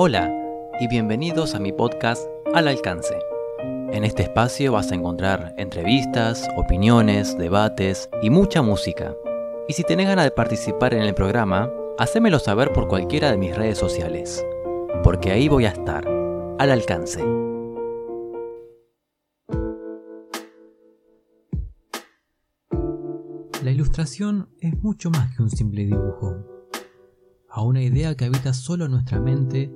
Hola y bienvenidos a mi podcast Al Alcance. En este espacio vas a encontrar entrevistas, opiniones, debates y mucha música. Y si tenés ganas de participar en el programa, hacémelo saber por cualquiera de mis redes sociales, porque ahí voy a estar, al alcance. La ilustración es mucho más que un simple dibujo. A una idea que habita solo nuestra mente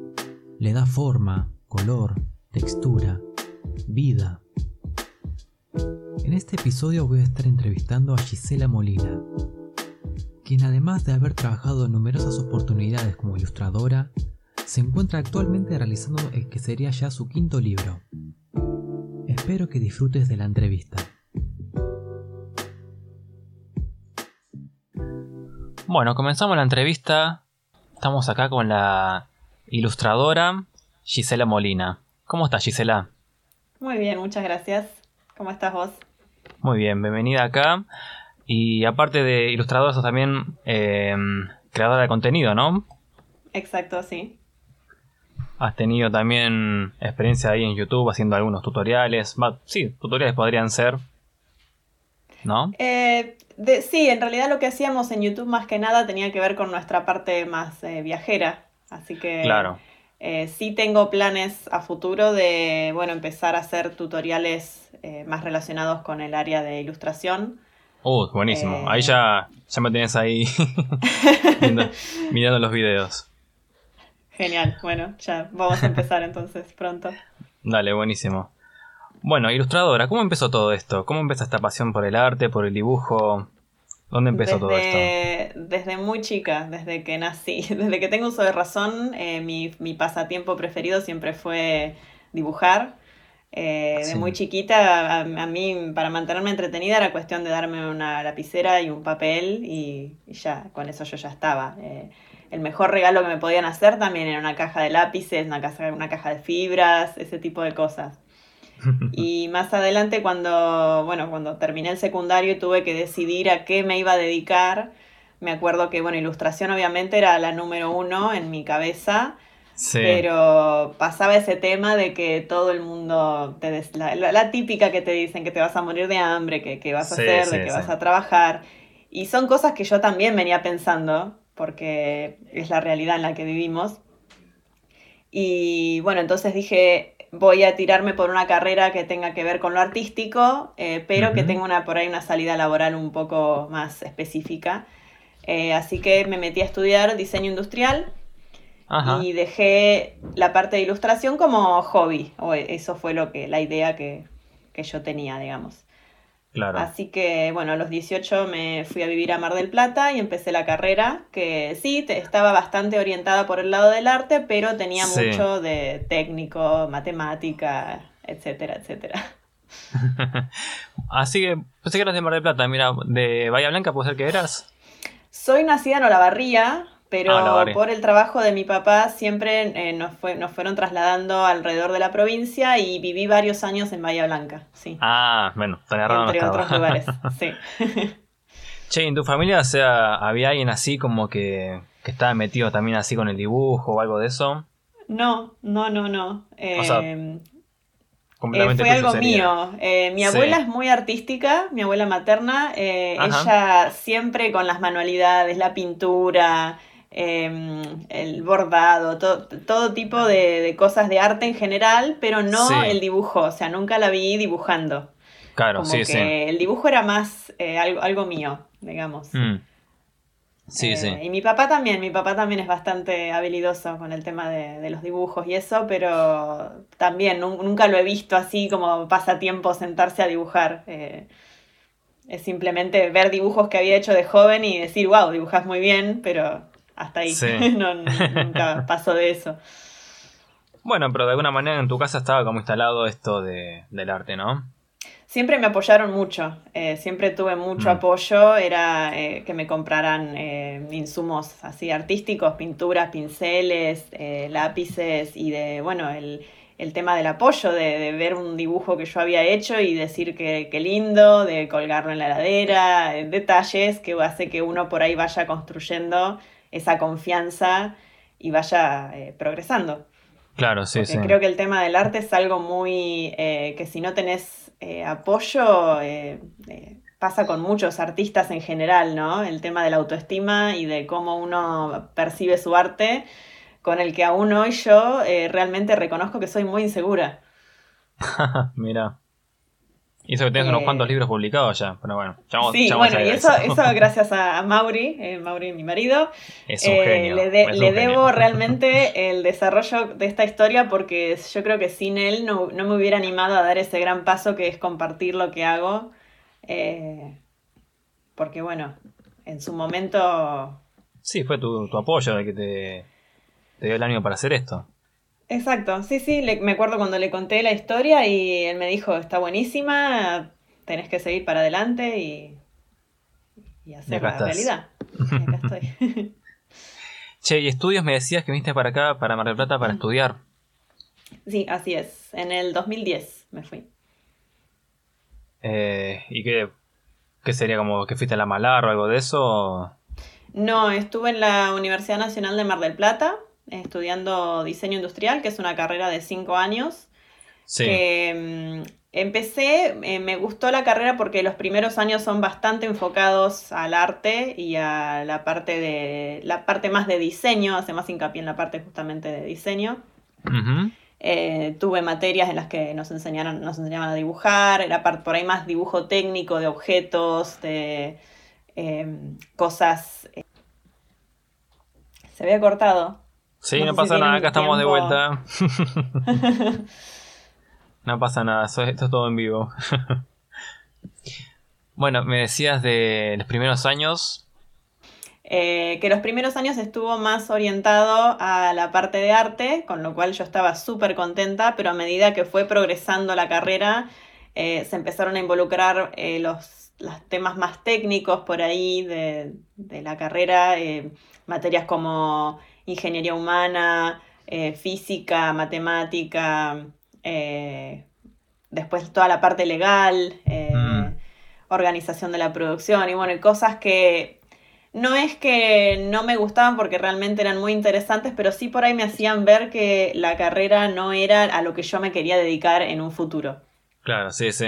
le da forma, color, textura, vida. En este episodio voy a estar entrevistando a Gisela Molina, quien además de haber trabajado en numerosas oportunidades como ilustradora, se encuentra actualmente realizando el que sería ya su quinto libro. Espero que disfrutes de la entrevista. Bueno, comenzamos la entrevista. Estamos acá con la ilustradora Gisela Molina. ¿Cómo estás, Gisela? Muy bien, muchas gracias. ¿Cómo estás vos? Muy bien, bienvenida acá. Y aparte de ilustradora, sos también eh, creadora de contenido, ¿no? Exacto, sí. Has tenido también experiencia ahí en YouTube haciendo algunos tutoriales. sí, tutoriales podrían ser. ¿No? Eh, sí, en realidad lo que hacíamos en YouTube más que nada tenía que ver con nuestra parte más eh, viajera. Así que claro. Eh, sí tengo planes a futuro de, bueno, empezar a hacer tutoriales eh, más relacionados con el área de ilustración. Uh, buenísimo. ahí ya, ya me tienes ahí mirando los videos. Genial, bueno, ya vamos a empezar entonces pronto. Dale, buenísimo. Bueno, ilustradora, ¿cómo empezó todo esto? ¿Cómo empezó esta pasión por el arte, por el dibujo? ¿Dónde empezó todo esto? Desde muy chica, desde que nací, desde que tengo uso de razón, eh, mi, pasatiempo preferido siempre fue dibujar. Eh, de muy chiquita, a, mí para mantenerme entretenida era cuestión de darme una lapicera y un papel y, ya, con eso yo ya estaba. Eh, el mejor regalo que me podían hacer también era una caja de lápices, una, una caja de fibras, ese tipo de cosas. Y más adelante cuando, bueno, cuando terminé el secundario y tuve que decidir a qué me iba a dedicar, me acuerdo que, bueno, ilustración obviamente era la número uno en mi cabeza, pero pasaba ese tema de que todo el mundo, te la, típica que te dicen que te vas a morir de hambre, que, que vas a hacer, de que vas a trabajar. Y son cosas que yo también venía pensando, porque es la realidad en la que vivimos. Y bueno, entonces dije, voy a tirarme por una carrera que tenga que ver con lo artístico, eh, pero que tenga una, por ahí una salida laboral un poco más específica. Eh, así que me metí a estudiar diseño industrial y dejé la parte de ilustración como hobby, o eso fue lo que, la idea que, que yo tenía, digamos. Así que, bueno, a los 18 me fui a vivir a Mar del Plata y empecé la carrera, que sí, estaba bastante orientada por el lado del arte, pero tenía mucho de técnico, matemática, etcétera, etcétera. Así que pensé que eras de Mar del Plata, mira, de Bahía Blanca, ¿puede ser que eras? Soy nacida en Olavarría, pero ah, por el trabajo de mi papá siempre eh, nos, fue, nos fueron trasladando alrededor de la provincia y viví varios años en Bahía Blanca, sí. Ah, bueno. Entre otros lugares, sí. Che, ¿en tu familia o sea, había alguien así como que, que estaba metido también así con el dibujo o algo de eso? No, no, no, no. Eh, eh, fue algo mío. Eh, mi abuela es muy artística, mi abuela materna. Eh, ella siempre con las manualidades, la pintura, em, el bordado, todo tipo de, cosas de arte en general, pero no el dibujo. O sea, nunca la vi dibujando. Claro, sí, sí. El dibujo era más algo, algo, mío, digamos. Mm. Sí, sí. Y mi papá también, mi papá también es bastante habilidoso con el tema de, los dibujos y eso, pero también nunca lo he visto así como pasatiempo sentarse a dibujar. Eh, es simplemente ver dibujos que había hecho de joven y decir, wow, dibujas muy bien, pero hasta ahí. no, nunca pasó de eso. Bueno, pero de alguna manera en tu casa estaba como instalado esto de, del arte, ¿no? Siempre me apoyaron mucho, eh, siempre tuve mucho mm. apoyo, era eh, que me compraran eh, insumos así artísticos, pinturas, pinceles, lápices y de, bueno, el, tema del apoyo, de, ver un dibujo que yo había hecho y decir que, lindo, de colgarlo en la heladera, detalles que hace que uno por ahí vaya construyendo esa confianza y vaya progresando. Claro, sí, sí. Creo que el tema del arte es algo muy. Eh, que si no tenés eh, apoyo, eh, pasa con muchos artistas en general, ¿no? El tema de la autoestima y de cómo uno percibe su arte, con el que aún hoy yo realmente reconozco que soy muy insegura. Mira. Y eso que tienes unos cuantos libros publicados ya, pero bueno, Sí, bueno, y eso, eso, gracias a Mauri, eh, Mauri, mi marido. Es un genio. Le, le debo realmente el desarrollo de esta historia porque yo creo que sin él no, me hubiera animado a dar ese gran paso que es compartir lo que hago. Eh, porque bueno, en su momento... Sí, fue tu, tu apoyo de que te, te dio el ánimo para hacer esto. Exacto, sí, sí, me acuerdo cuando le conté la historia y él me dijo, está buenísima, tenés que seguir para adelante y, y hacer la realidad. acá estoy. che, y estudios me decías que viniste para acá, para Mar del Plata, para estudiar. Sí, así es, en el 2010 me fui. Eh, ¿Y qué, qué sería como que fuiste a la Malar o algo de eso? No, estuve en la Universidad Nacional de Mar del Plata estudiando diseño industrial, que es una carrera de cinco años. Sí. Mm, empecé, eh, me gustó la carrera porque los primeros años son bastante enfocados al arte y a la parte de la parte más de diseño, hace más hincapié en la parte justamente de diseño. Eh, tuve materias en las que nos enseñaron, nos enseñaban a dibujar, era por ahí más dibujo técnico de objetos, de em, cosas. Eh, se había cortado. Sí, no, pasa nada, acá estamos de vuelta. no pasa nada, esto es todo en vivo. bueno, me decías de los primeros años. Eh, que los primeros años estuvo más orientado a la parte de arte, con lo cual yo estaba súper contenta, pero a medida que fue progresando la carrera, eh, se empezaron a involucrar eh, los, los, temas más técnicos por ahí de, de la carrera, materias como ingeniería humana, eh, física, matemática, eh, después toda la parte legal, eh, mm. organización de la producción y bueno, cosas que no es que no me gustaban porque realmente eran muy interesantes, pero sí por ahí me hacían ver que la carrera no era a lo que yo me quería dedicar en un futuro. Claro, sí, sí.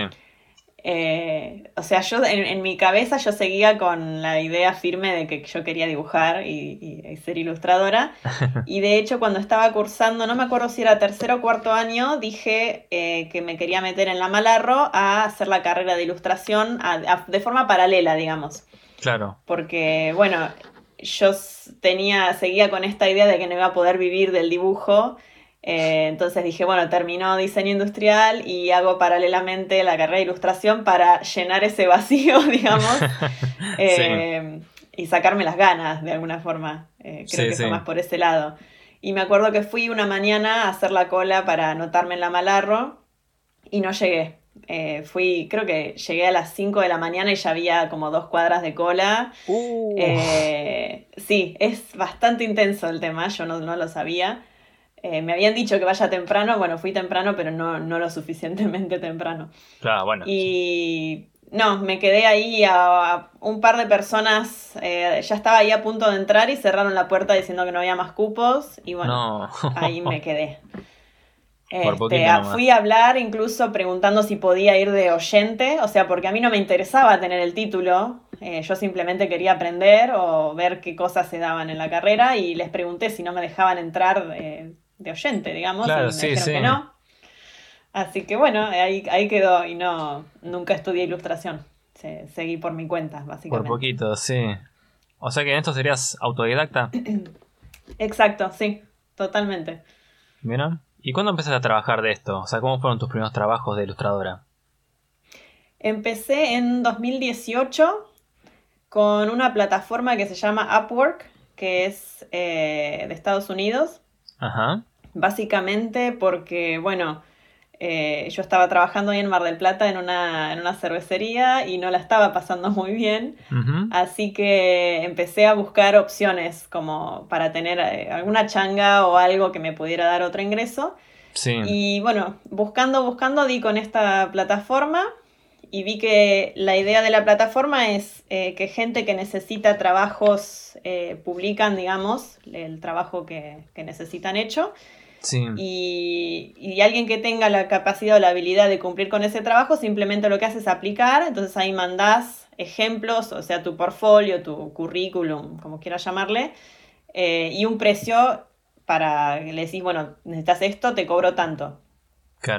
Eh, o sea, yo en, mi cabeza yo seguía con la idea firme de que yo quería dibujar y, ser ilustradora. Y de hecho, cuando estaba cursando, no me acuerdo si era tercero o cuarto año, dije eh, que me quería meter en la Malarro a hacer la carrera de ilustración de forma paralela, digamos. Claro. Porque, bueno, yo tenía, seguía con esta idea de que no iba a poder vivir del dibujo. Eh, entonces dije, bueno, terminó diseño industrial y hago paralelamente la carrera de ilustración para llenar ese vacío, digamos, eh, y sacarme las ganas de alguna forma. Eh, creo que fue más por ese lado. Y me acuerdo que fui una mañana a hacer la cola para anotarme en la Malarro y no llegué. fui, creo que llegué a las 5 de la mañana y ya había como dos cuadras de cola. Uh. sí, es bastante intenso el tema, yo no, no lo sabía. Eh, me habían dicho que vaya temprano, bueno, fui temprano, pero no, no lo suficientemente temprano. Claro, bueno. Y no, me quedé ahí a, un par de personas, eh, ya estaba ahí a punto de entrar y cerraron la puerta diciendo que no había más cupos y bueno, ahí me quedé. Este, fui a hablar incluso preguntando si podía ir de oyente, o sea, porque a mí no me interesaba tener el título, eh, yo simplemente quería aprender o ver qué cosas se daban en la carrera y les pregunté si no me dejaban entrar de oyente, digamos, claro, y me dijeron que no. Así que bueno, ahí, ahí quedó y no, nunca estudié ilustración. seguí por mi cuenta, básicamente. Por poquito, sí. O sea que en esto serías autodidacta. Exacto, sí, totalmente. Mira. ¿Y cuándo empezaste a trabajar de esto? O sea, ¿cómo fueron tus primeros trabajos de ilustradora? Empecé en 2018 con una plataforma que se llama Upwork, que es eh, de Estados Unidos. Ajá. Básicamente porque, bueno, eh, yo estaba trabajando ahí en Mar del Plata en una, en una cervecería y no la estaba pasando muy bien. Así que empecé a buscar opciones como para tener eh, alguna changa o algo que me pudiera dar otro ingreso. Sí. Y bueno, buscando, buscando, di con esta plataforma y vi que la idea de la plataforma es eh, que gente que necesita trabajos eh, publican, digamos, el trabajo que, necesitan hecho. Sí. Y, y, alguien que tenga la capacidad o la habilidad de cumplir con ese trabajo simplemente lo que hace es aplicar, entonces ahí mandás ejemplos, o sea, tu portfolio, tu currículum, como quieras llamarle, eh, y un precio para que le decís, bueno, necesitas esto, te cobro tanto.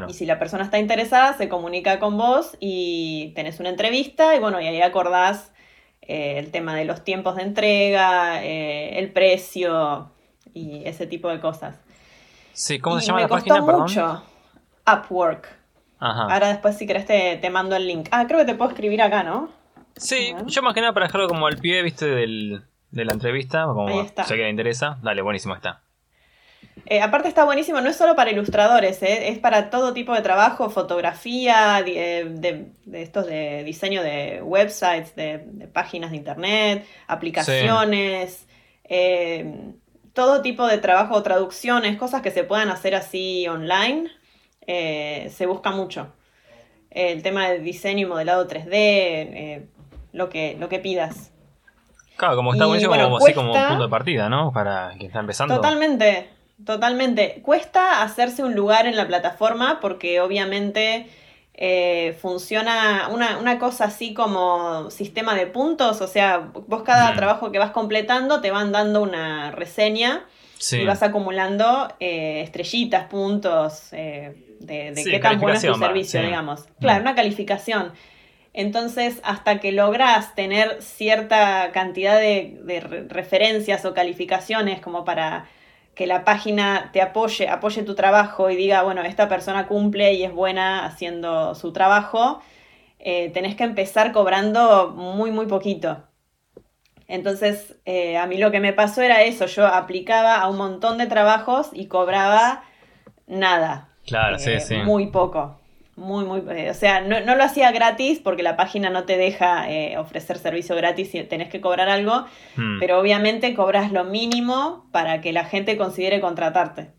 Y si la persona está interesada, se comunica con vos y tenés una entrevista y bueno, y ahí acordás eh, el tema de los tiempos de entrega, eh, el precio y ese tipo de cosas. Sí, ¿cómo se llama la página? mucho Upwork. Ahora después si querés te, te, mando el link. Ah, creo que te puedo escribir acá, ¿no? Sí, yo más que nada para dejarlo como el pie, viste, del, de la entrevista, como Ahí está. sé que le interesa. Dale, buenísimo está. Eh, aparte está buenísimo, no es solo para ilustradores, eh, es para todo tipo de trabajo, fotografía, eh, de, estos de diseño de websites, de, páginas de internet, aplicaciones, todo tipo de trabajo, traducciones, cosas que se puedan hacer así online, se busca mucho. El tema de diseño y modelado 3D, lo, que, lo que pidas. Claro, como está buenísimo, como, así como punto de partida, ¿no? Para quien está empezando. Totalmente. Totalmente. Cuesta hacerse un lugar en la plataforma porque obviamente eh, funciona una, cosa así como sistema de puntos, o sea, vos cada trabajo que vas completando te van dando una reseña y vas acumulando eh, estrellitas, puntos, eh, de, qué tan bueno es tu servicio, digamos. Claro, una calificación. Entonces, hasta que logras tener cierta cantidad de referencias o calificaciones como para que la página te apoye, apoye tu trabajo y diga, bueno, esta persona cumple y es buena haciendo su trabajo, eh, tenés que empezar cobrando muy, muy poquito. Entonces, eh, a mí lo que me pasó era eso, yo aplicaba a un montón de trabajos y cobraba nada. Claro, sí, eh, sí. Muy poco. Muy, muy, eh, o sea, no, lo hacía gratis porque la página no te deja eh, ofrecer servicio gratis y tenés que cobrar algo, hmm. pero obviamente cobras lo mínimo para que la gente considere contratarte.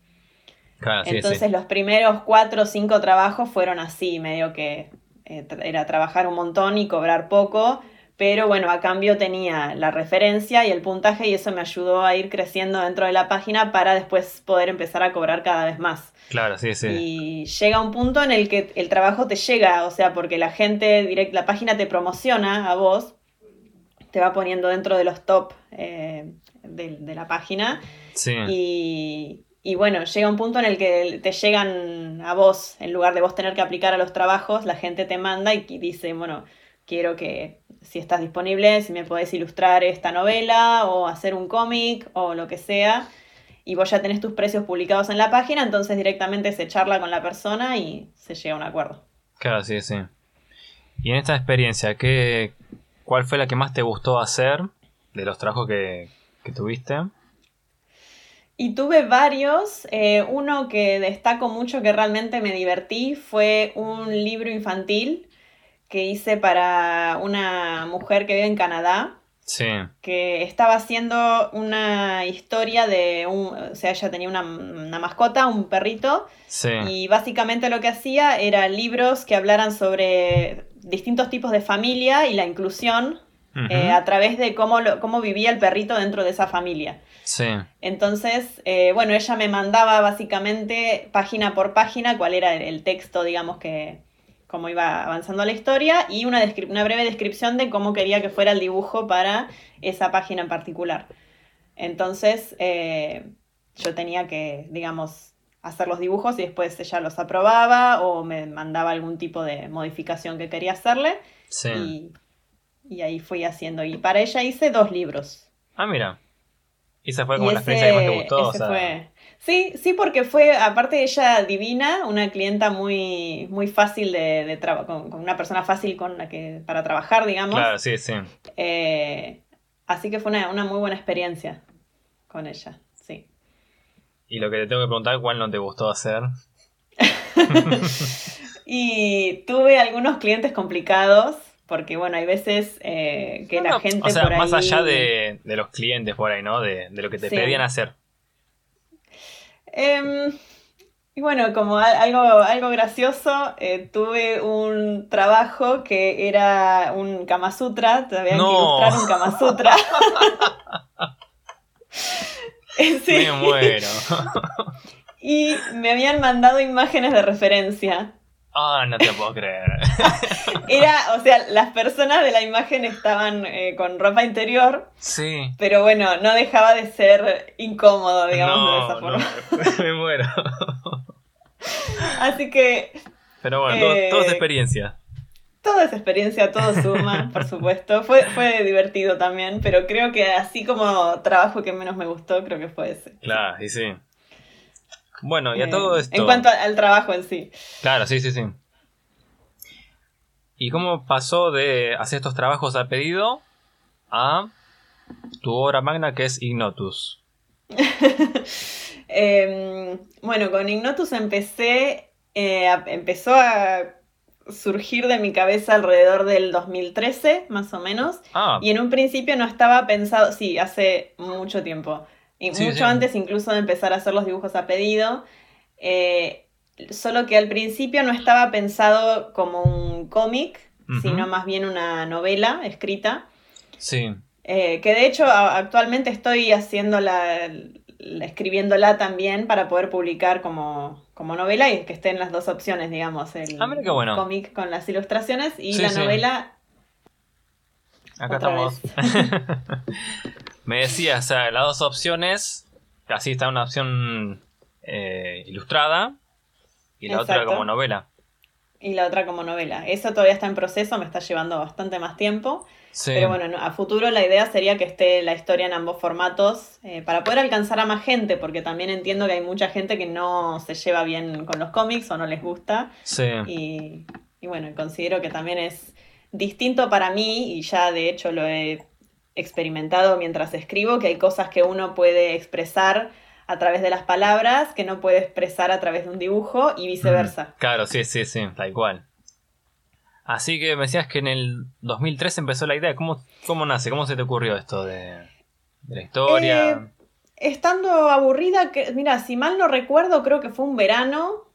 Entonces los primeros cuatro o cinco trabajos fueron así, medio que eh, era trabajar un montón y cobrar poco, pero bueno, a cambio tenía la referencia y el puntaje y eso me ayudó a ir creciendo dentro de la página para después poder empezar a cobrar cada vez más. Claro, sí, sí. Y llega un punto en el que el trabajo te llega, o sea, porque la gente, direct, la página te promociona a vos, te va poniendo dentro de los top eh, de, la página. Sí. Y, y bueno, llega un punto en el que te llegan a vos, en lugar de vos tener que aplicar a los trabajos, la gente te manda y dice, bueno, quiero que si estás disponible, si me podés ilustrar esta novela o hacer un cómic o lo que sea. Y vos ya tenés tus precios publicados en la página, entonces directamente se charla con la persona y se llega a un acuerdo. Claro, sí, sí. Y en esta experiencia, ¿qué, ¿cuál fue la que más te gustó hacer de los trabajos que, tuviste? Y tuve varios. Eh, uno que destaco mucho que realmente me divertí fue un libro infantil que hice para una mujer que vive en Canadá. Sí. Que estaba haciendo una historia de un. O sea, ella tenía una, mascota, un perrito. Sí. Y básicamente lo que hacía era libros que hablaran sobre distintos tipos de familia y la inclusión eh, a través de cómo, cómo vivía el perrito dentro de esa familia. Sí. Entonces, eh, bueno, ella me mandaba básicamente página por página cuál era el texto, digamos, que, cómo iba avanzando la historia y una, una breve descripción de cómo quería que fuera el dibujo para esa página en particular. Entonces, eh, yo tenía que, digamos, hacer los dibujos y después ella los aprobaba o me mandaba algún tipo de modificación que quería hacerle. Sí. Y, ahí fui haciendo. Y para ella hice dos libros. Ah, mira. Y esa fue como la experiencia que más te gustó. fue, Sí, sí, porque fue, aparte de ella divina, una clienta muy, muy fácil de, de con, con, una persona fácil con la que, para trabajar, digamos. Claro, sí, sí. Eh, así que fue una, una, muy buena experiencia con ella, sí. Y lo que te tengo que preguntar, ¿cuál no te gustó hacer? y tuve algunos clientes complicados, porque bueno, hay veces eh, que la gente... O sea, más allá de, de, los clientes por ahí, ¿no? De, de lo que te pedían hacer. Em, Y bueno, como algo, algo gracioso, eh, tuve un trabajo que era un Kama Sutra, te habían que ilustrar un Kama Sutra. Me muero. y me habían mandado imágenes de referencia. Ah, no te puedo creer. Era, o sea, las personas de la imagen estaban eh, con ropa interior. Sí. Pero bueno, no dejaba de ser incómodo, digamos, de esa forma. me muero. Así que. Pero bueno, todo, es eh, experiencia. Todo es experiencia, todo suma, por supuesto. Fue, fue divertido también, pero creo que así como trabajo que menos me gustó, creo que fue ese. Claro, y sí. Bueno, y a todo eh, esto. En cuanto al trabajo en sí. Claro, sí, sí, sí. ¿Y cómo pasó de hacer estos trabajos a pedido a tu obra magna que es Ignotus? Em, bueno, con Ignotus empecé, eh, empezó a surgir de mi cabeza alrededor del 2013, más o menos. Ah. Y en un principio no estaba pensado, sí, hace mucho tiempo. Y mucho antes incluso de empezar a hacer los dibujos a pedido. Eh, solo que al principio no estaba pensado como un cómic, sino más bien una novela escrita. Sí. Eh, que de hecho actualmente estoy haciendo la, escribiéndola también para poder publicar como, como novela y que estén las dos opciones, digamos, el ah, cómic con las ilustraciones y la novela. Acá estamos. Me decías, o sea, las dos opciones, así está una opción eh, ilustrada y la otra como novela. Y la otra como novela. Eso todavía está en proceso, me está llevando bastante más tiempo. Pero bueno, a futuro la idea sería que esté la historia en ambos formatos eh, para poder alcanzar a más gente, porque también entiendo que hay mucha gente que no se lleva bien con los cómics o no les gusta. Sí. Y, y bueno, considero que también es distinto para mí, y ya de hecho lo he experimentado mientras escribo, que hay cosas que uno puede expresar a través de las palabras que no puede expresar a través de un dibujo y viceversa. Mm, claro, sí, sí, sí, tal cual. Así que me decías que en el 2003 empezó la idea. ¿Cómo, cómo nace? ¿Cómo se te ocurrió esto de, la historia? Eh, estando aburrida, que, mira, si mal no recuerdo, creo que fue un verano.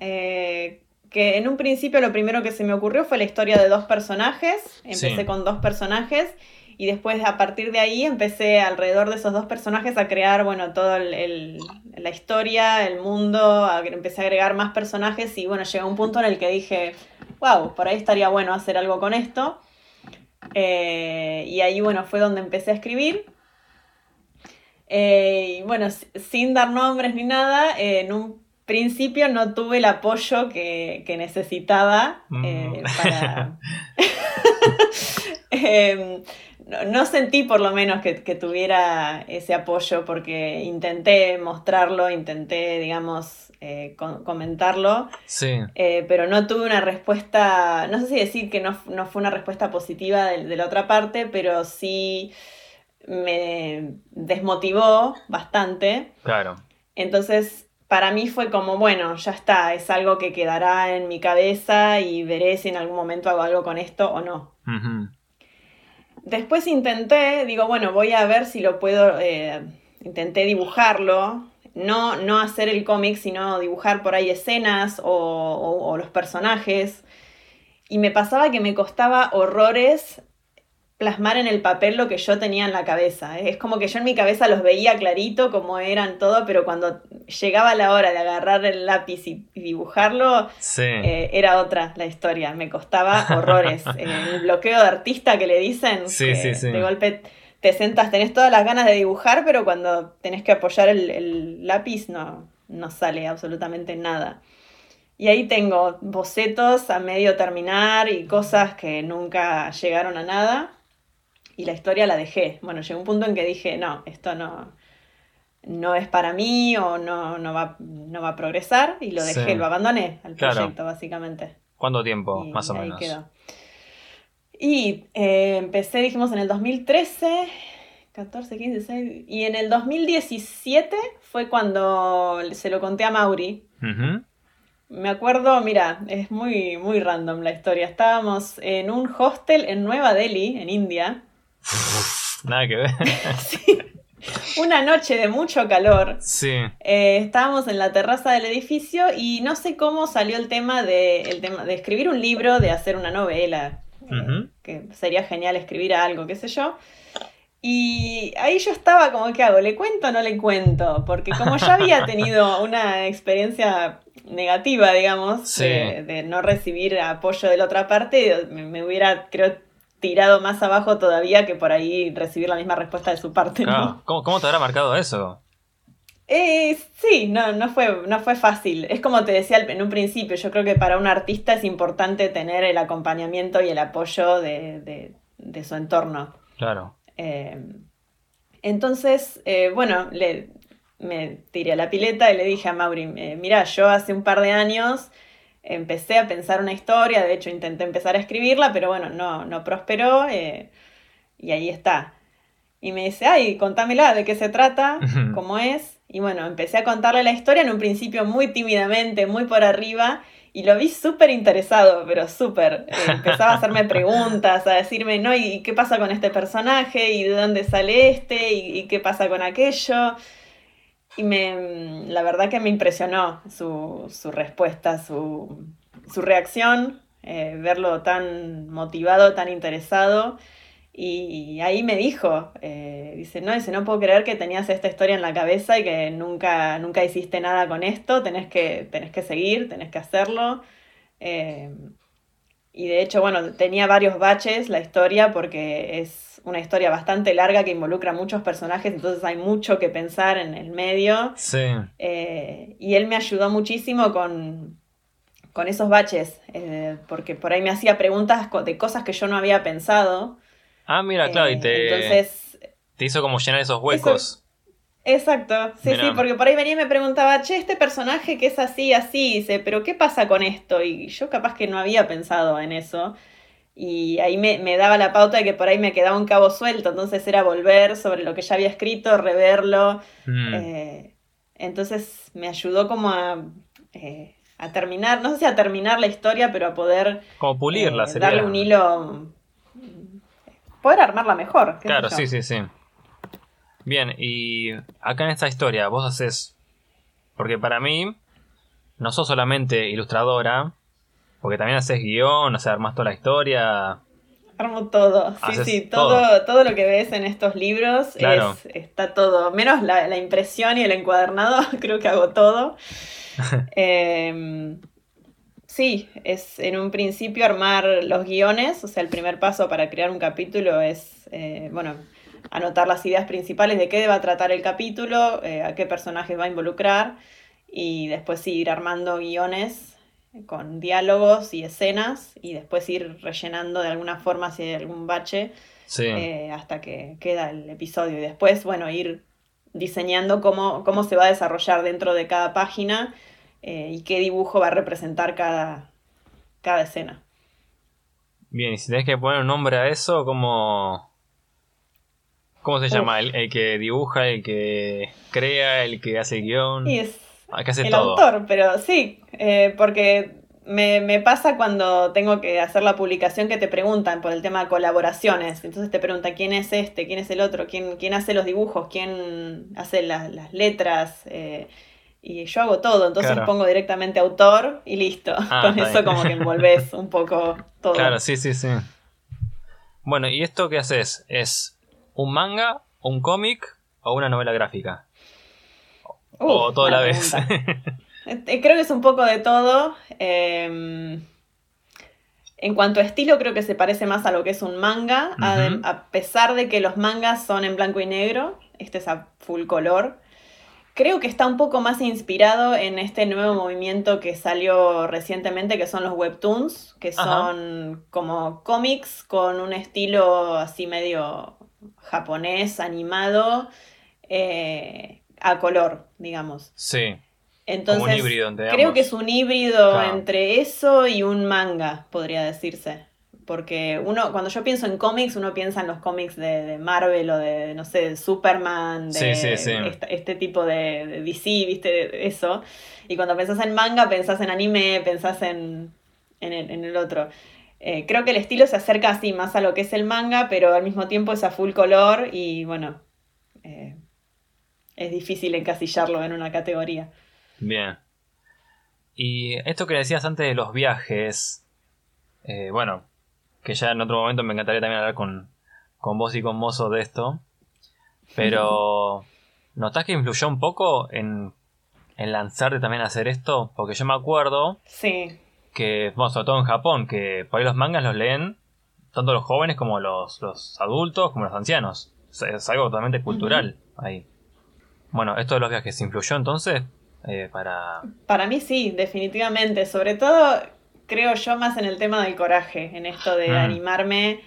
Eh, que en un principio lo primero que se me ocurrió fue la historia de dos personajes. Empecé con dos personajes y después a partir de ahí empecé alrededor de esos dos personajes a crear, bueno, toda la historia, el mundo, empecé a agregar más personajes y bueno, llegó un punto en el que dije, wow, por ahí estaría bueno hacer algo con esto. Eh, y ahí, bueno, fue donde empecé a escribir. Eh, y bueno, sin dar nombres ni nada, en un principio no tuve el apoyo que, necesitaba mm. para... Em, no, sentí por lo menos que, tuviera ese apoyo porque intenté mostrarlo, intenté, digamos, eh, comentarlo. Sí. Eh, pero no tuve una respuesta, no sé si decir que no, fue una respuesta positiva de, la otra parte, pero sí me desmotivó bastante. Claro. Entonces, para mí fue como, bueno, ya está, es algo que quedará en mi cabeza y veré si en algún momento hago algo con esto o no. Después intenté, digo, bueno, voy a ver si lo puedo, eh, intenté dibujarlo, no, no hacer el cómic, sino dibujar por ahí escenas o, los personajes. Y me pasaba que me costaba horrores plasmar en el papel lo que yo tenía en la cabeza. Es como que yo en mi cabeza los veía clarito como eran todo, pero cuando llegaba la hora de agarrar el lápiz y, dibujarlo, eh, era otra la historia. Me costaba horrores. el bloqueo de artista que le dicen, de golpe te sentas, tenés todas las ganas de dibujar, pero cuando tenés que apoyar el, lápiz no, no sale absolutamente nada. Y ahí tengo bocetos a medio terminar y cosas que nunca llegaron a nada y la historia la dejé. Bueno, llegó un punto en que dije, no, esto no, no es para mí o no, no, va, no va a progresar y lo dejé, lo abandoné al proyecto básicamente. ¿Cuánto tiempo, más o menos? Quedó. Y eh, empecé, dijimos, en el 2013, 14, 15, 16, y en el 2017 fue cuando se lo conté a Mauri. Me acuerdo, mira, es muy, muy random la historia. Estábamos en un hostel en Nueva Delhi, en India, Nada que ver. una noche de mucho calor. Sí. Eh, estábamos en la terraza del edificio y no sé cómo salió el tema de, el tema de escribir un libro, de hacer una novela. eh, que sería genial escribir algo, qué sé yo. Y ahí yo estaba como, ¿qué hago? ¿Le cuento o no le cuento? Porque como ya había tenido una experiencia negativa, digamos, Sí. de, de no recibir apoyo de la otra parte, me, me hubiera, creo, tirado más abajo todavía que por ahí recibir la misma respuesta de su parte, ¿no? Claro. ¿Cómo, cómo te habrá marcado eso? Eh, sí, no, no fue, no fue fácil. Es como te decía en un principio, yo creo que para un artista es importante tener el acompañamiento y el apoyo de, de- de su entorno. Claro. Eh, entonces, eh, bueno, le, me tiré a la pileta y le dije a Mauri, mira, yo hace un par de años empecé a pensar una historia, de hecho intenté empezar a escribirla, pero bueno, no, no prosperó eh, y ahí está. Y me dice, ay, contámela, ¿de qué se trata? ¿Cómo es? Y bueno, empecé a contarle la historia en un principio muy tímidamente, muy por arriba, y lo vi súper interesado, pero súper. Eh, empezaba a hacerme preguntas, a decirme, no, ¿y qué pasa con este personaje? ¿Y de dónde sale este? ¿Y, y qué pasa con aquello? Y me, la verdad que me impresionó su, su respuesta, su, su reacción, eh, verlo tan motivado, tan interesado. Y ahí me dijo, eh, dice, no, dice, no puedo creer que tenías esta historia en la cabeza y que nunca, nunca hiciste nada con esto, tenés que, tenés que seguir, tenés que hacerlo. Eh, y de hecho, bueno, tenía varios baches la historia porque es una historia bastante larga que involucra muchos personajes, entonces hay mucho que pensar en el medio. Sí. Eh, y él me ayudó muchísimo con, con esos baches, eh, porque por ahí me hacía preguntas de cosas que yo no había pensado. Ah, mira, claro, y Eh, te, Entonces, te hizo como llenar esos huecos. exacto, sí, sí, porque por ahí venía y me preguntaba, che, este personaje que es así, así, dice, pero ¿qué pasa con esto? Y yo capaz que no había pensado en eso. Y ahí me, me daba la pauta de que por ahí me quedaba un cabo suelto, entonces era volver sobre lo que ya había escrito, reverlo. Mm. Eh, entonces me ayudó como a, eh, a terminar, no sé si a terminar la historia, pero a poder como pulirla, eh, sería. darle un hilo, poder armarla mejor. qué Claro, sí, sí, sí. Bien, y acá en esta historia vos haces... Porque para mí, no sos solamente ilustradora, porque también haces guion, o sea, armás toda la historia. Armo todo, sí, sí, todo. todo, todo lo que ves en estos libros Claro. es, está todo, menos la, la impresión y el encuadernado, creo que hago todo. Em, sí, es en un principio armar los guiones, o sea, el primer paso para crear un capítulo es, eh, bueno, anotar las ideas principales de qué va a tratar el capítulo, eh, a qué personajes va a involucrar y después sí, ir armando guiones con diálogos y escenas y después ir rellenando de alguna forma si hay algún bache Sí. eh, hasta que queda el episodio y después, bueno, ir diseñando cómo, cómo se va a desarrollar dentro de cada página eh, y qué dibujo va a representar cada, cada escena. Bien, y si tenés que poner un nombre a eso, ¿cómo, cómo se llama? El, el que dibuja, el que crea, el que hace el guion. Y es Hace el todo. autor, pero sí, eh, porque me, me pasa cuando tengo que hacer la publicación que te preguntan por el tema de colaboraciones. Entonces te preguntan quién es este, quién es el otro, quién, quién hace los dibujos, quién hace la- las letras. eh, y yo hago todo, entonces Claro. pongo directamente autor y listo. Ah, Con eso bien. como que envolves un poco todo. Claro, sí, sí, sí. Bueno, ¿y esto qué haces? ¿Es un manga, un cómic o una novela gráfica? O Uf, todo a la vez. Eh, Creo que es un poco de todo. eh, en cuanto a estilo, creo que se parece más a lo que es un manga, a pesar de que los mangas son en blanco y negro, este es a full color. Creo que está un poco más inspirado en este nuevo movimiento que salió recientemente, que son los webtoons, que Ajá. son como cómics con un estilo así medio japonés, animado, eh, a color, digamos. sí, Entonces, como un híbrido entre creo ambos. que es un híbrido Claro. entre eso y un manga, podría decirse. Porque uno, cuando yo pienso en cómics, uno piensa en los cómics de, de Marvel o de, no sé, de Superman, de Sí, sí, sí. esta- este tipo de, de DC, viste, eso. Y cuando pensás en manga, pensás en anime, pensás en, en, el, en el otro. Eh, creo que el estilo se acerca así más a lo que es el manga, pero al mismo tiempo es a full color y bueno, eh, es difícil encasillarlo en una categoría. Bien. Y esto que decías antes de los viajes, eh, bueno, que ya en otro momento me encantaría también hablar con, con vos y con Mozo de esto, pero ¿notás que influyó un poco en, en lanzarte también a hacer esto? Porque yo me acuerdo sí. que, bueno, sobre todo en Japón, que por ahí los mangas los leen tanto los jóvenes como los, los adultos, como los ancianos. Es, algo totalmente cultural ahí. Bueno, esto de los viajes influyó entonces eh, para... Para mí sí, definitivamente. Sobre todo creo yo más en el tema del coraje, en esto de mm. animarme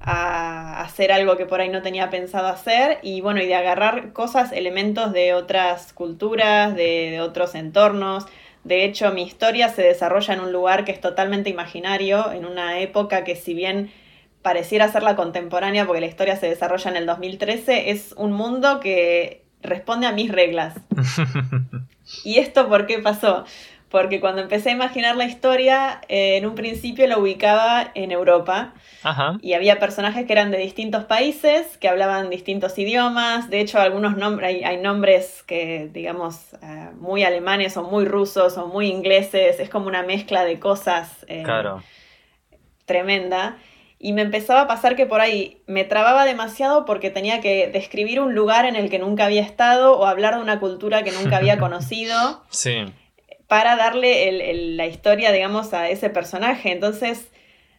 a hacer algo que por ahí no tenía pensado hacer y bueno, y de agarrar cosas, elementos de otras culturas, de, de otros entornos. De hecho, mi historia se desarrolla en un lugar que es totalmente imaginario, en una época que si bien pareciera ser la contemporánea porque la historia se desarrolla en el 2013, es un mundo que responde a mis reglas. ¿Y esto por qué pasó? Porque cuando empecé a imaginar la historia, eh, en un principio la ubicaba en Europa. Y había personajes que eran de distintos países, que hablaban distintos idiomas. De hecho, algunos nombres, hay, nombres que, digamos, eh, muy alemanes o muy rusos o muy ingleses. Es como una mezcla de cosas eh, claro. tremenda y me empezaba a pasar que por ahí me trababa demasiado porque tenía que describir un lugar en el que nunca había estado o hablar de una cultura que nunca había conocido. Sí. Para darle la historia, digamos, a ese personaje. Entonces,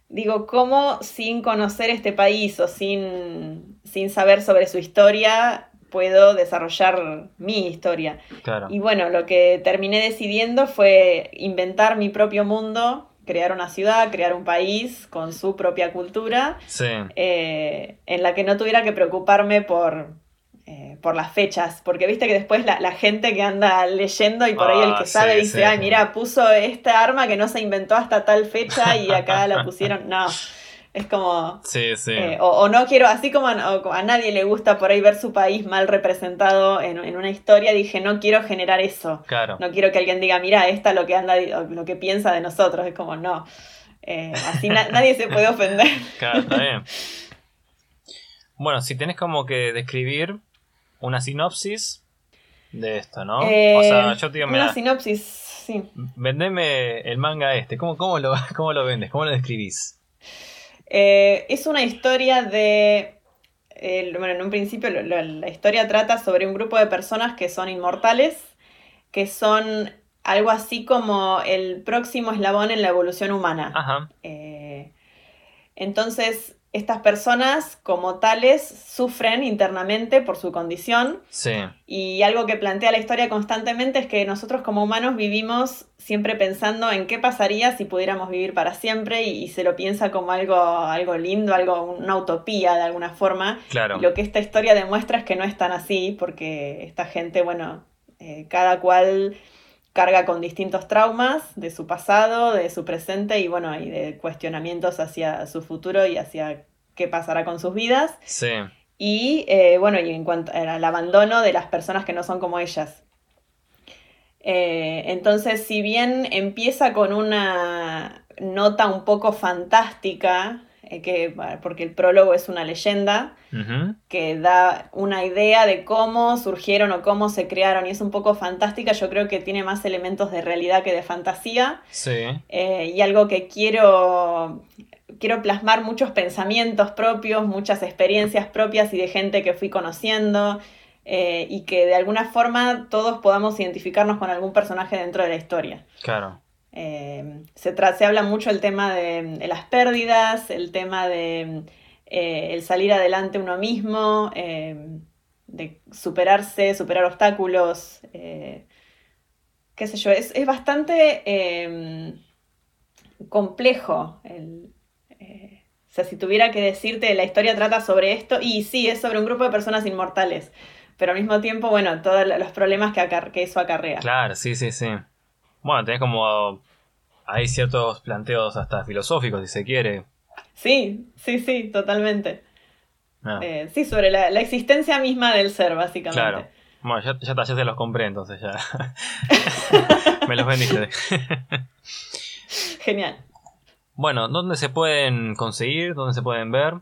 digo, ¿cómo sin conocer este país o sin, sin saber sobre su historia puedo desarrollar mi historia? Claro. Y bueno, lo que terminé decidiendo fue inventar mi propio mundo crear una ciudad, crear un país con su propia cultura, eh, en la que no tuviera que preocuparme por, eh, por las fechas, porque viste que después la, gente que anda leyendo y por ahí el que ah, sabe dice, ay, mira, puso esta arma que no se inventó hasta tal fecha y acá la pusieron, no. Es como. Sí, sí. Eh, o, no quiero, así como a, nadie le gusta por ahí ver su país mal representado en, una historia, dije, no quiero generar eso. Claro. No quiero que alguien diga, mira, esta lo que anda, lo que piensa de nosotros. Es como, no. Eh, así nadie se puede ofender. Claro, está bien. Bueno, si tenés como que describir una sinopsis de esto, ¿no? o sea, eh, yo te digo, mira. Una sinopsis, sí. Vendeme el manga este. ¿Cómo, cómo, lo, cómo lo vendes? ¿Cómo lo describís? Eh, es una historia de... bueno, en un principio la historia trata sobre un grupo de personas que son inmortales, que son algo así como el próximo eslabón en la evolución humana. Eh, entonces, estas personas como tales sufren internamente por su condición. Sí. Y algo que plantea la historia constantemente es que nosotros como humanos vivimos siempre pensando en qué pasaría si pudiéramos vivir para siempre y, se lo piensa como algo, algo lindo, algo, una utopía de alguna forma. Claro. lo que esta historia demuestra es que no es tan así porque esta gente, bueno, eh, cada cual carga con distintos traumas de su pasado, de su presente y bueno, y de cuestionamientos hacia su futuro y hacia qué pasará con sus vidas. Sí. Y eh, bueno, y en cuanto al abandono de las personas que no son como ellas. Eh, entonces, si bien empieza con una nota un poco fantástica, que, porque el prólogo es una leyenda que da una idea de cómo surgieron o cómo se crearon y es un poco fantástica, yo creo que tiene más elementos de realidad que de fantasía. Sí. Eh, y algo que quiero, quiero plasmar muchos pensamientos propios, muchas experiencias propias y de gente que fui conociendo. Eh, y que de alguna forma todos podamos identificarnos con algún personaje dentro de la historia. Claro. Eh, se, se, habla mucho el tema de, las pérdidas, el tema de eh, el salir adelante uno mismo, eh, de superarse, superar obstáculos, qué sé yo, es, bastante complejo. o sea, si tuviera que decirte, la historia trata sobre esto, y sí, es sobre un grupo de personas inmortales, pero al mismo tiempo, bueno, todos los problemas que, que eso acarrea. Claro, sí, sí, sí. Bueno, tenés como. Hay ciertos planteos hasta filosóficos, si se quiere. Sí, sí, sí, totalmente. Ah. Eh, sí, sobre la, existencia misma del ser, básicamente. Claro. Bueno, ya, ya, ya se los compré, entonces ya. Me los vendiste. Genial. Bueno, ¿dónde se pueden conseguir? ¿Dónde se pueden ver?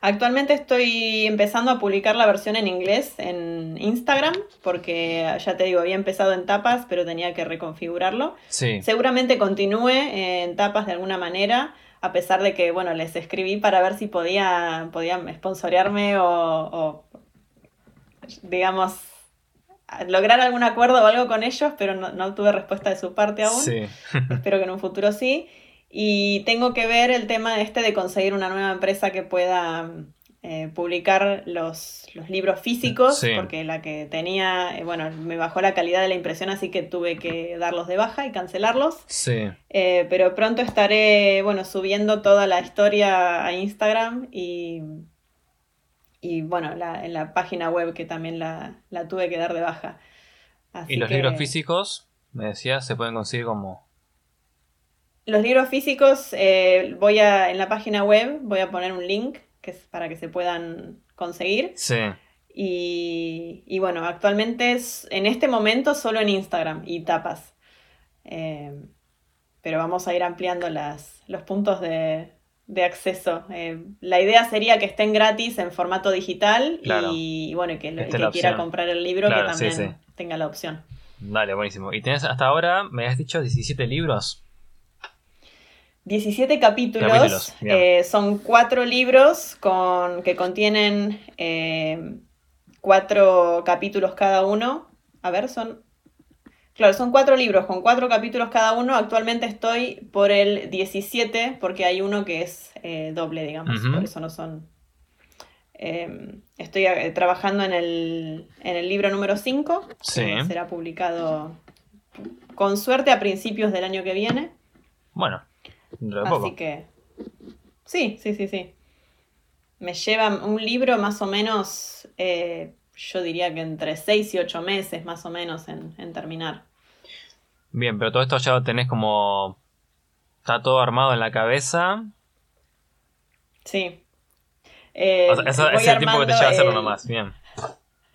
Actualmente estoy empezando a publicar la versión en inglés en Instagram, porque ya te digo, había empezado en tapas, pero tenía que reconfigurarlo. Sí. Seguramente continúe en tapas de alguna manera, a pesar de que, bueno, les escribí para ver si podía, podían sponsorearme o, o, digamos, lograr algún acuerdo o algo con ellos, pero no, no tuve respuesta de su parte aún. Sí. Espero que en un futuro sí. Y tengo que ver el tema este de conseguir una nueva empresa que pueda eh, publicar los, los, libros físicos, Sí. porque la que tenía, eh, bueno, me bajó la calidad de la impresión, así que tuve que darlos de baja y cancelarlos. Sí. Eh, pero pronto estaré, bueno, subiendo toda la historia a Instagram y, y bueno, la, en la página web que también la, la tuve que dar de baja. Así Y los que- libros físicos, me decías, se pueden conseguir como. Los libros físicos, eh, voy a, en la página web voy a poner un link que es para que se puedan conseguir. Sí. Y, y bueno, actualmente es en este momento solo en Instagram y tapas. Eh, pero vamos a ir ampliando las, los puntos de, de acceso. Eh, la idea sería que estén gratis en formato digital Claro. y, y bueno, que el, que quiera comprar el libro Claro, que también sí. tenga la opción. Dale, buenísimo. ¿Y tenés hasta ahora, me has dicho, 17 libros? 17 capítulos, eh, son cuatro libros con, que contienen eh, cuatro capítulos cada uno. A ver, son... Claro, son cuatro libros con cuatro capítulos cada uno. Actualmente estoy por el 17 porque hay uno que es eh, doble, digamos. Por eso no son... eh, estoy eh, trabajando en el, en el libro número 5. Sí. que será publicado con suerte a principios del año que viene. Bueno, poco. Así que. Sí, sí, sí, sí. Me lleva un libro más o menos, eh, yo diría que entre 6 y 8 meses más o menos en, en terminar. Bien, pero todo esto ya lo tenés como. Está todo armado en la cabeza. Sí. Eh, O sea, eso voy es el tiempo que te lleva a hacerlo nomás. Bien.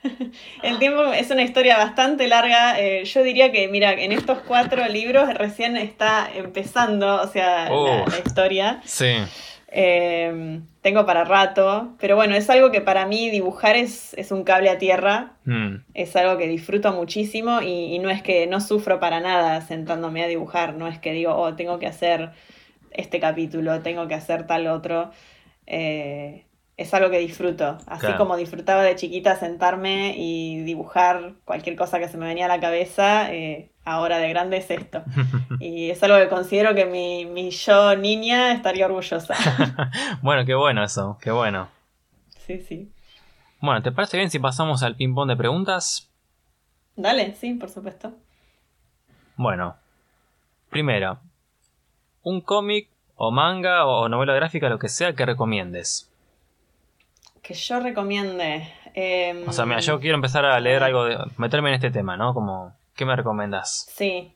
El tiempo es una historia bastante larga. eh, yo diría que, mira, en estos cuatro libros recién está empezando, o sea, la, Oh. la historia. Sí. Eh, tengo para rato, pero bueno, es algo que para mí dibujar es, es un cable a tierra. Mm, es algo que disfruto muchísimo y, y no es que no sufro para nada sentándome a dibujar, no es que digo, oh, tengo que hacer este capítulo, tengo que hacer tal otro. Eh, es algo que disfruto, así Claro. como disfrutaba de chiquita sentarme y dibujar cualquier cosa que se me venía a la cabeza, eh, ahora de grande es esto. Y es algo que considero que mi, mi yo niña estaría orgullosa. bueno, qué bueno eso. Qué bueno. Sí, sí. Bueno, ¿te parece bien si pasamos al ping-pong de preguntas? Dale, sí, por supuesto. Bueno, primero, un cómic o manga o novela gráfica, lo que sea que recomiendes. Que yo recomiende. em, O sea, mira, yo quiero empezar a leer algo, de, meterme en este tema, ¿no? Como, ¿qué me recomendas? Sí.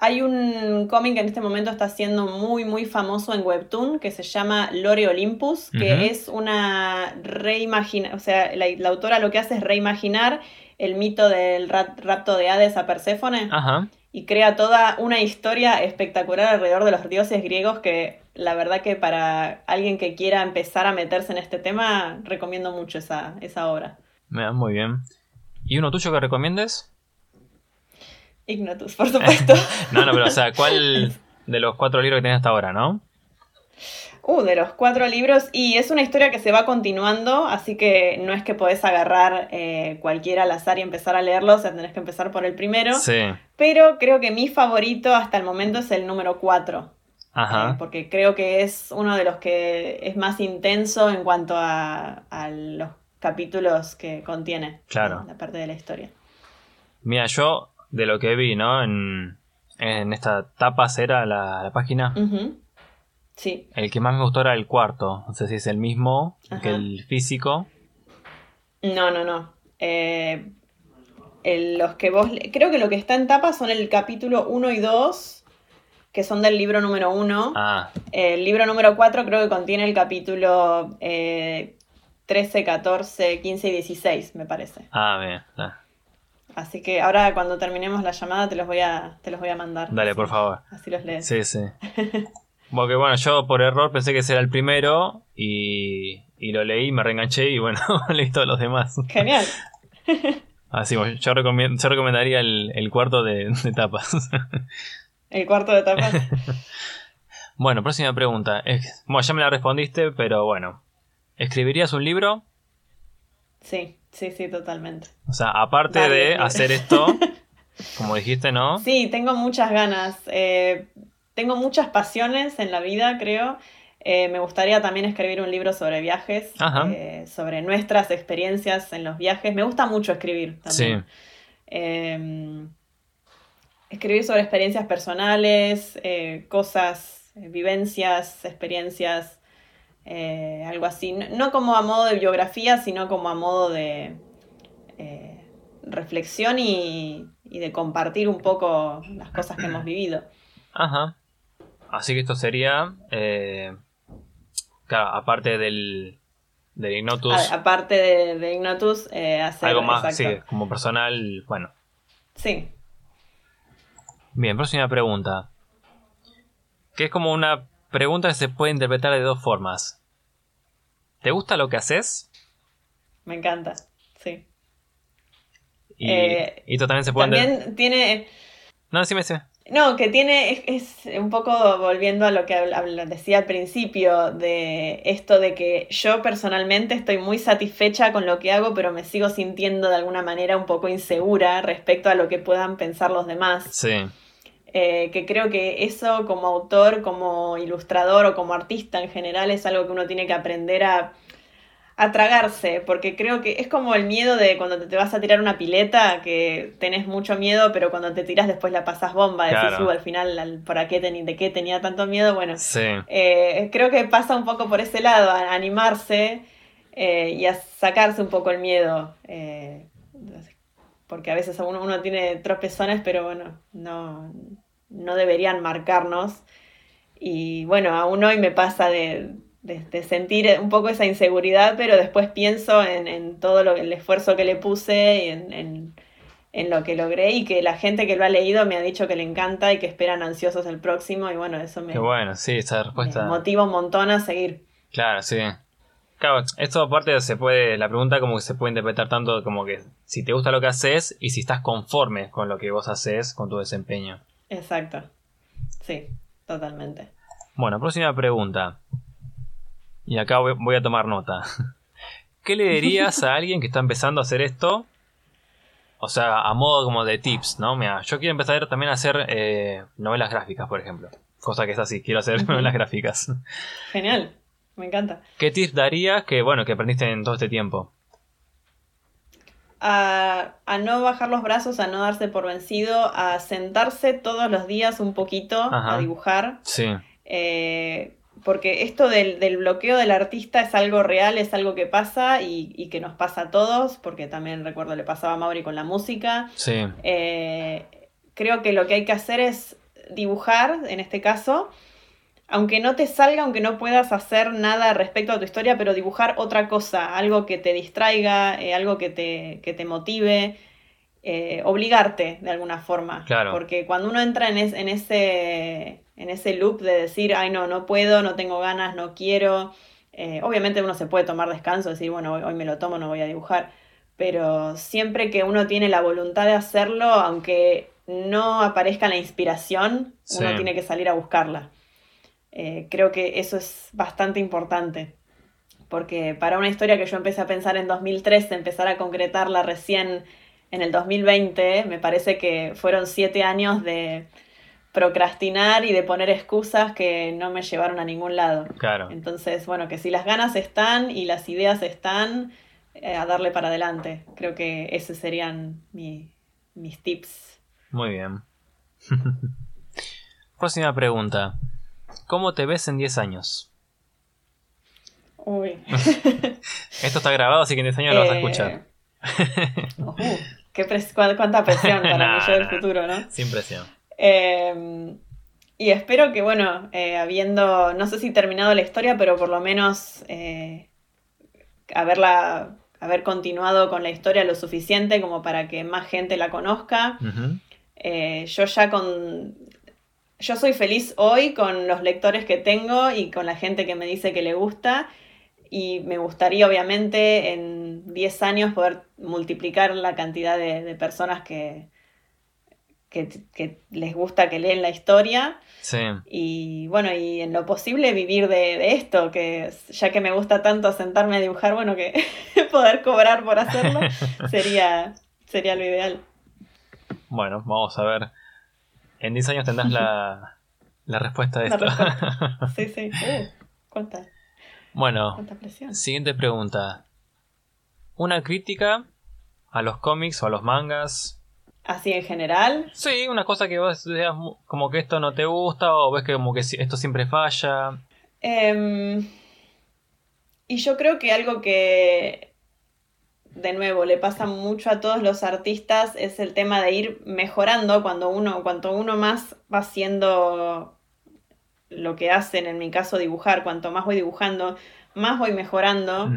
Hay un cómic que en este momento está siendo muy, muy famoso en Webtoon que se llama Lore Olympus, que es una reimagina, o sea, la, la autora lo que hace es reimaginar el mito del ra- rapto de Hades a Perséfone Ajá. y crea toda una historia espectacular alrededor de los dioses griegos que la verdad que para alguien que quiera empezar a meterse en este tema recomiendo mucho esa, esa obra. Mira, muy bien. ¿Y uno tuyo que recomiendes? Ignotus, por supuesto. No, no, pero o sea, ¿cuál de los cuatro libros que tenés hasta ahora, no? Uh, de los cuatro libros. Y es una historia que se va continuando, así que no es que podés agarrar eh, cualquiera al azar y empezar a leerlo, o sea, tenés que empezar por el primero. Sí. Pero creo que mi favorito hasta el momento es el número 4. Ajá. porque creo que es uno de los que es más intenso en cuanto a, a los capítulos que contiene Claro. la parte de la historia. Mira, yo de lo que vi, ¿no? En, en esta tapa era la, la página. Ujú. Sí, El que más me gustó era el cuarto. No sé si es el mismo Ajá. que el físico. No, no, no. Eh, el- los que vos. Creo que lo que está en tapa son el capítulo 1 y 2, que son del libro número 1. Ah, El libro número 4 creo que contiene el capítulo eh, 13, 14, 15 y 16, me parece. ah, bien. ah. Así que ahora cuando terminemos la llamada te los voy a, te los voy a mandar. Dale, Así- por favor. Así los lees. Sí, sí. Porque bueno, yo por error pensé que ese era el primero y, y lo leí, me reenganché y bueno, leí todos los demás. Genial. Así, yo, yo recomendaría el, el cuarto de, de, tapas. El cuarto de tapas. bueno, próxima pregunta. bueno, ya me la respondiste, pero bueno. ¿Escribirías un libro? Sí, sí, sí, totalmente. O sea, aparte de hacer esto, como dijiste, ¿no? Sí, tengo muchas ganas. Eh, tengo muchas pasiones en la vida, creo. Eh, me gustaría también escribir un libro sobre viajes, eh, sobre nuestras experiencias en los viajes. Me gusta mucho escribir también. Sí. Em, escribir sobre experiencias personales, cosas, vivencias, experiencias eh, algo así. No, como a modo de biografía, sino como a modo de eh, reflexión y, de compartir un poco las cosas que hemos vivido. Ajá. Así que esto sería, eh, claro, aparte del, del Ignotus. aparte de, Ignotus, hacer algo más, sí, como personal, bueno. Sí. Bien, próxima pregunta. Que es como una pregunta que se puede interpretar de dos formas. ¿Te gusta lo que haces? Me encanta, sí. Y, eh, y también se puede... También tiene... No, sí me sé. No, que tiene, es, un poco volviendo a lo que decía al principio, de esto de que yo personalmente estoy muy satisfecha con lo que hago, pero me sigo sintiendo de alguna manera un poco insegura respecto a lo que puedan pensar los demás. Sí. Eh, que creo que eso como autor, como ilustrador o como artista en general es algo que uno tiene que aprender a, tragarse, porque creo que es como el miedo de cuando te, vas a tirar una pileta, que tenés mucho miedo, pero cuando te tiras después la pasas bomba, decís, uh, al final, ¿por qué de qué tenía tanto miedo? Bueno, eh, creo que pasa un poco por ese lado, a animarse eh, y a sacarse un poco el miedo porque a veces uno, uno tiene tropezones, pero bueno, no, no deberían marcarnos. Y bueno, aún hoy me pasa de, sentir un poco esa inseguridad, pero después pienso en, todo lo, el esfuerzo que le puse y en, lo que logré y que la gente que lo ha leído me ha dicho que le encanta y que esperan ansiosos el próximo y bueno, eso me, bueno, sí, respuesta... motiva un montón a seguir. Claro, sí. Claro, esto aparte se puede, la pregunta como que se puede interpretar tanto como que si te gusta lo que haces y si estás conforme con lo que vos haces, con tu desempeño. Exacto. Sí, totalmente. Bueno, próxima pregunta. Y acá voy, a tomar nota. ¿Qué le dirías a alguien que está empezando a hacer esto? O sea, a modo como de tips, ¿no? Mira, yo quiero empezar también a hacer eh, novelas gráficas, por ejemplo. Cosa que es así, quiero hacer novelas gráficas. Genial. Me encanta. ¿Qué tips darías que, bueno, que aprendiste en todo este tiempo? A, no bajar los brazos, a no darse por vencido, a sentarse todos los días un poquito a dibujar. Sí. Eh, porque esto del, bloqueo del artista es algo real, es algo que pasa y, que nos pasa a todos, porque también recuerdo le pasaba a Mauri con la música. Sí. Eh, creo que lo que hay que hacer es dibujar, en este caso, aunque no te salga, aunque no puedas hacer nada respecto a tu historia, pero dibujar otra cosa, algo que te distraiga, eh, algo que te, que te motive, eh, obligarte de alguna forma. Claro. Porque cuando uno entra en, en, ese, en ese loop de decir, ay no, no puedo, no tengo ganas, no quiero, eh, obviamente uno se puede tomar descanso, decir, bueno, hoy, me lo tomo, no voy a dibujar, pero siempre que uno tiene la voluntad de hacerlo, aunque no aparezca la inspiración, uno tiene que salir a buscarla. Eh, creo que eso es bastante importante, porque para una historia que yo empecé a pensar en 2013, empezar a concretarla recién en el 2020, me parece que fueron siete años de procrastinar y de poner excusas que no me llevaron a ningún lado. Claro. Entonces, bueno, que si las ganas están y las ideas están, eh, a darle para adelante. Creo que esos serían mis tips. Muy bien. Próxima pregunta. ¿Cómo te ves en 10 años? Uy. Esto está grabado, así que en 10 años lo vas a escuchar. Eh, uh, qué cuánta presión para yo del futuro, ¿no? Sin presión. Em, y espero que, bueno, eh, habiendo, no sé si terminado la historia, pero por lo menos eh, haberla, haber continuado con la historia lo suficiente como para que más gente la conozca. yo ya con yo soy feliz hoy con los lectores que tengo y con la gente que me dice que le gusta. Y me gustaría, obviamente, en 10 años poder multiplicar la cantidad de, personas que, que, les gusta que leen la historia. Sí. Y bueno, y en lo posible vivir de, esto, que ya que me gusta tanto sentarme a dibujar, bueno, que poder cobrar por hacerlo sería, sería lo ideal. Bueno, vamos a ver. En 10 años tendrás la, la respuesta de esto. Sí, sí. Uh, ¿Cuánta? Bueno, siguiente pregunta. ¿Una crítica a los cómics o a los mangas? ¿Así en general? Sí, una cosa que vos como que esto no te gusta o ves que como que esto siempre falla. Em, y yo creo que algo que de nuevo, le pasa mucho a todos los artistas, es el tema de ir mejorando cuando uno, cuanto uno más va haciendo lo que hacen, en mi caso dibujar, cuanto más voy dibujando, más voy mejorando.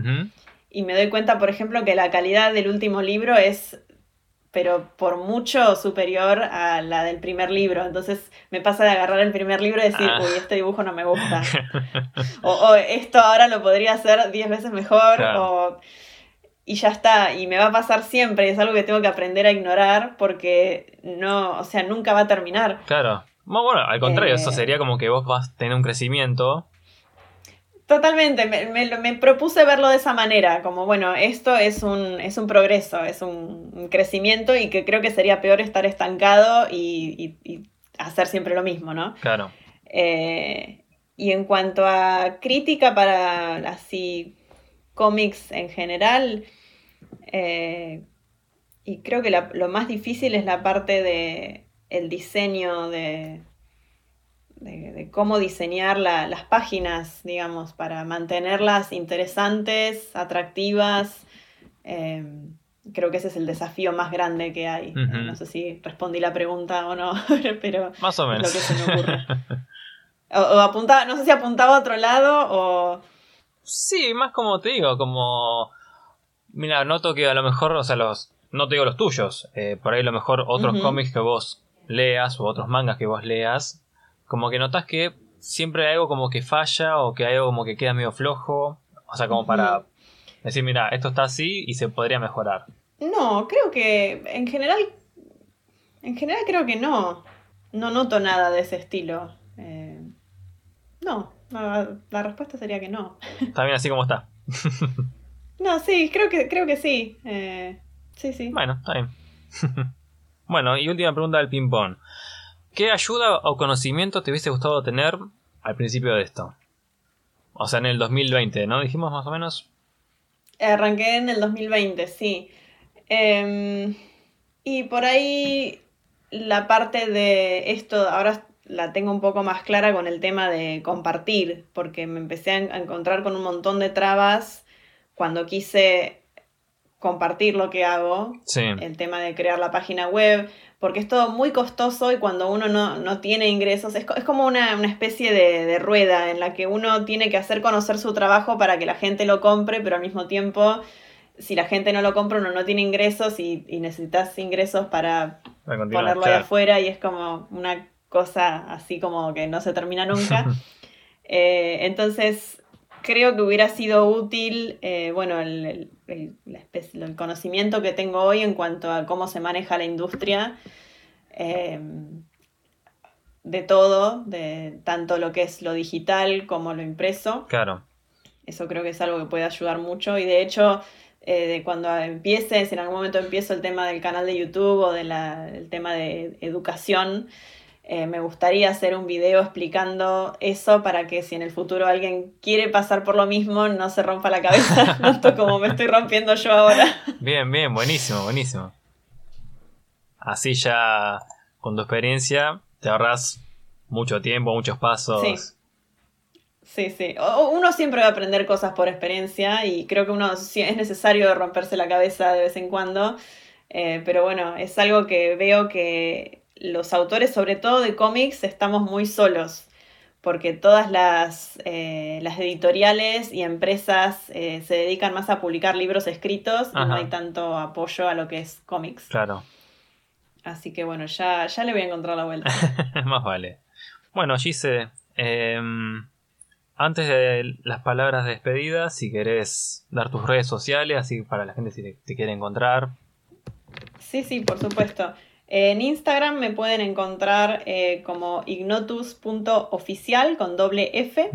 Y me doy cuenta, por ejemplo, que la calidad del último libro es, pero por mucho superior a la del primer libro. Entonces me pasa de agarrar el primer libro y decir, ah. uy, este dibujo no me gusta. o, esto ahora lo podría hacer diez veces mejor. O y ya está, y me va a pasar siempre, es algo que tengo que aprender a ignorar porque no, o sea, nunca va a terminar. Claro. Bueno, al contrario, eso eh. sería como que vos vas a tener un crecimiento. Totalmente, me, propuse verlo de esa manera, como bueno, esto es un, es un progreso, es un, crecimiento y que creo que sería peor estar estancado y, hacer siempre lo mismo, ¿no? Claro. Eh, y en cuanto a crítica para así cómics en general, eh, y creo que lo más difícil es la parte de el diseño de, de, cómo diseñar las páginas, digamos, para mantenerlas interesantes, atractivas. Em, creo que ese es el desafío más grande que hay. No sé si respondí la pregunta o no, pero más o menos. lo que se me ocurre. o, apuntaba, no sé si apuntaba a otro lado o... Sí, más como te digo, como Mira, noto que a lo mejor, o sea, los. No te digo los tuyos. Eh, por ahí a lo mejor otros cómics que vos leas o otros mangas que vos leas. Como que notas que siempre hay algo como que falla o que hay algo como que queda medio flojo. O sea, como para decir, mira, esto está así y se podría mejorar. No, creo que en general. En general creo que no. No noto nada de ese estilo. Eh, no, la respuesta sería que no. Está bien así como está. No, sí, creo que, creo que sí. Eh, sí, sí. Bueno, está bien. bueno, y última pregunta del ping-pong. ¿Qué ayuda o conocimiento te hubiese gustado tener al principio de esto? O sea, en el 2020, ¿no? Dijimos más o menos. Arranqué en el 2020, sí. Em, y por ahí la parte de esto, ahora la tengo un poco más clara con el tema de compartir, porque me empecé a encontrar con un montón de trabas cuando quise compartir lo que hago, el tema de crear la página web, porque es todo muy costoso y cuando uno no, tiene ingresos, es, como una, especie de, rueda en la que uno tiene que hacer conocer su trabajo para que la gente lo compre, pero al mismo tiempo, si la gente no lo compra, uno no tiene ingresos y, necesitas ingresos para, ponerlo ahí afuera y es como una cosa así como que no se termina nunca. Eh, entonces, creo que hubiera sido útil, eh, bueno, el, conocimiento que tengo hoy en cuanto a cómo se maneja la industria em, de todo, de tanto lo que es lo digital como lo impreso. Claro. Eso creo que es algo que puede ayudar mucho y de hecho... Eh, cuando empieces, en algún momento empiezo el tema del canal de YouTube o del tema de educación, eh, me gustaría hacer un video explicando eso para que si en el futuro alguien quiere pasar por lo mismo no se rompa la cabeza tanto como me estoy rompiendo yo ahora. Bien, bien, buenísimo, buenísimo. Así ya con tu experiencia te ahorras mucho tiempo, muchos pasos. Sí. Sí, sí. Uno siempre va a aprender cosas por experiencia y creo que uno es necesario romperse la cabeza de vez en cuando. Eh, pero bueno, es algo que veo que los autores, sobre todo de cómics, estamos muy solos, porque todas las, eh, las editoriales y empresas eh, se dedican más a publicar libros escritos y no hay tanto apoyo a lo que es cómics. Claro. Así que bueno, ya, ya le voy a encontrar la vuelta. más vale. Bueno, Gise, em, antes de las palabras de despedida, si querés dar tus redes sociales, así para la gente si te, quiere encontrar. Sí, sí, por supuesto. En Instagram me pueden encontrar eh, como ignotus.oficial con doble F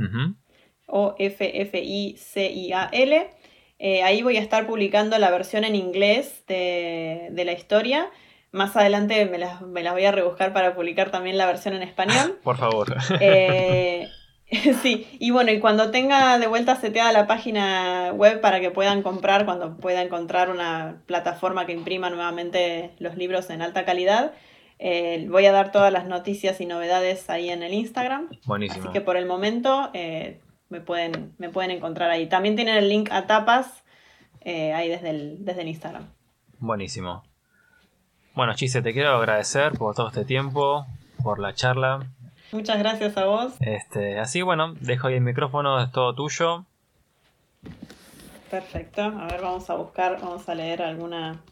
o F F I C I A L. Eh, ahí voy a estar publicando la versión en inglés de, la historia. Más adelante me las, voy a rebuscar para publicar también la versión en español. Por favor. Eh, sí, y bueno, y cuando tenga de vuelta seteada la página web para que puedan comprar, cuando pueda encontrar una plataforma que imprima nuevamente los libros en alta calidad, eh, voy a dar todas las noticias y novedades ahí en el Instagram. Buenísimo. Así que por el momento eh, me, pueden, me pueden encontrar ahí. También tienen el link a tapas eh, ahí desde el, desde el Instagram. Buenísimo. Bueno, Chise, te quiero agradecer por todo este tiempo, por la charla. Muchas gracias a vos. Este, así bueno, dejo ahí el micrófono, es todo tuyo. Perfecto. A ver, vamos a buscar, vamos a leer alguna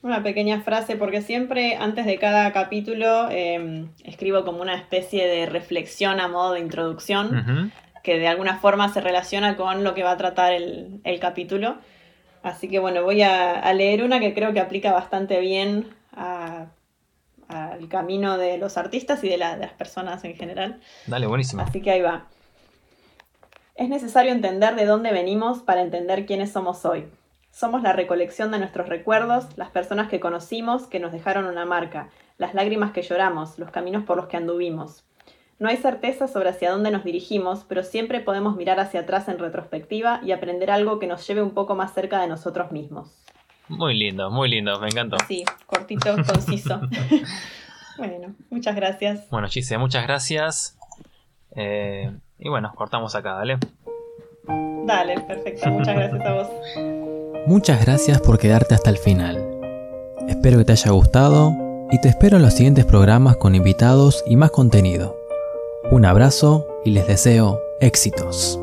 una pequeña frase, porque siempre antes de cada capítulo em, escribo como una especie de reflexión a modo de introducción, que de alguna forma se relaciona con lo que va a tratar el, capítulo. Así que bueno, voy a, leer una que creo que aplica bastante bien a, al camino de los artistas y de, las personas en general. Dale, buenísimo. Así que ahí va. Es necesario entender de dónde venimos para entender quiénes somos hoy. Somos la recolección de nuestros recuerdos, las personas que conocimos que nos dejaron una marca, las lágrimas que lloramos, los caminos por los que anduvimos. No hay certeza sobre hacia dónde nos dirigimos, pero siempre podemos mirar hacia atrás en retrospectiva y aprender algo que nos lleve un poco más cerca de nosotros mismos. Muy lindo, muy lindo, me encantó. Sí, cortito, conciso. bueno, muchas gracias. Bueno, Chise, muchas gracias. Eh, y bueno, cortamos acá, dale. Dale, perfecto, muchas gracias a vos. Muchas gracias por quedarte hasta el final. Espero que te haya gustado y te espero en los siguientes programas con invitados y más contenido. Un abrazo y les deseo éxitos.